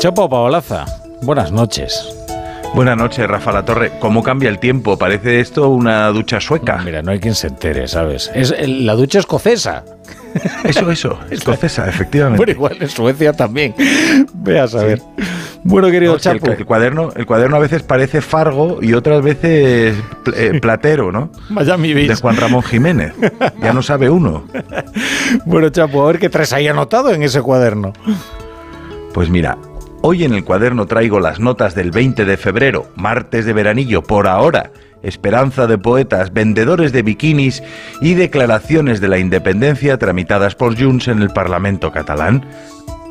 Chopo Paolaza, buenas noches. Buenas noches, Rafa La Torre. ¿Cómo cambia el tiempo? Parece esto una ducha sueca. Mira, no hay quien se entere, ¿sabes? Es la ducha escocesa. Eso, eso, escocesa, efectivamente. Bueno, igual en Suecia también. Ve a saber. Bueno, querido Chapo. el, cuaderno, el cuaderno a veces parece Fargo y otras veces eh, Platero, ¿no? Miami De Juan Ramón Jiménez. Ya no sabe uno. Bueno, Chapo, a ver qué traes ahí anotado en ese cuaderno. Pues mira, Hoy en el cuaderno traigo las notas del 20 de febrero, martes de veranillo, por ahora, esperanza de poetas, vendedores de bikinis y declaraciones de la independencia tramitadas por Junts en el Parlamento catalán.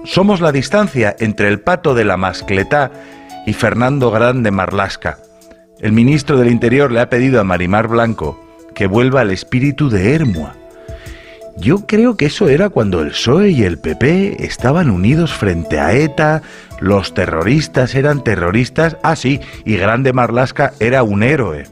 Somos la distancia entre el pato de la Mascletá y Fernando Grande Marlasca. El ministro del Interior le ha pedido a Marimar Blanco que vuelva al espíritu de Hermua. Yo creo que eso era cuando el PSOE y el PP estaban unidos frente a ETA, los terroristas eran terroristas, ah sí, y Grande Marlasca era un héroe.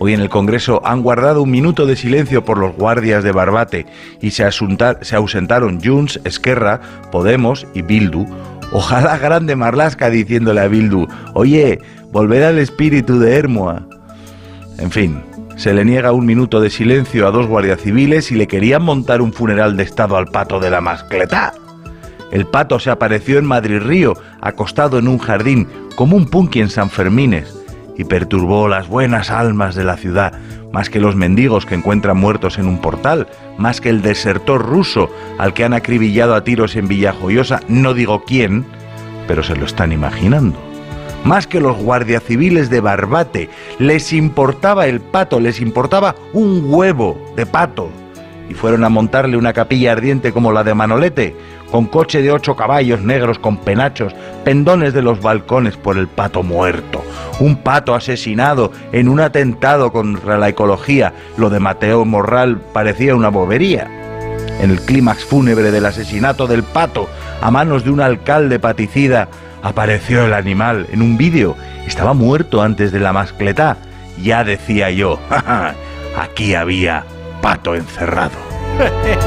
Hoy en el Congreso han guardado un minuto de silencio por los guardias de Barbate y se, ausentaron Junts, Esquerra, Podemos y Bildu. Ojalá Grande Marlasca diciéndole a Bildu, oye, volver al espíritu de Hermoa. En fin, se le niega un minuto de silencio a dos guardias civiles y le querían montar un funeral de Estado al pato de la mascleta. El pato se apareció en Madrid Río, acostado en un jardín, como un punky en San Fermines, y perturbó las buenas almas de la ciudad, más que los mendigos que encuentran muertos en un portal, más que el desertor ruso al que han acribillado a tiros en Villajoyosa, no digo quién, pero se lo están imaginando más que los guardias civiles de Barbate. Les importaba el pato, les importaba un huevo de pato. Y fueron a montarle una capilla ardiente como la de Manolete, con coche de ocho caballos negros con penachos, pendones de los balcones por el pato muerto, un pato asesinado en un atentado contra la ecología. Lo de Mateo Morral parecía una bobería. En el clímax fúnebre del asesinato del pato a manos de un alcalde paticida, apareció el animal en un vídeo. Estaba muerto antes de la mascleta. Ya decía yo, aquí había pato encerrado. Música é.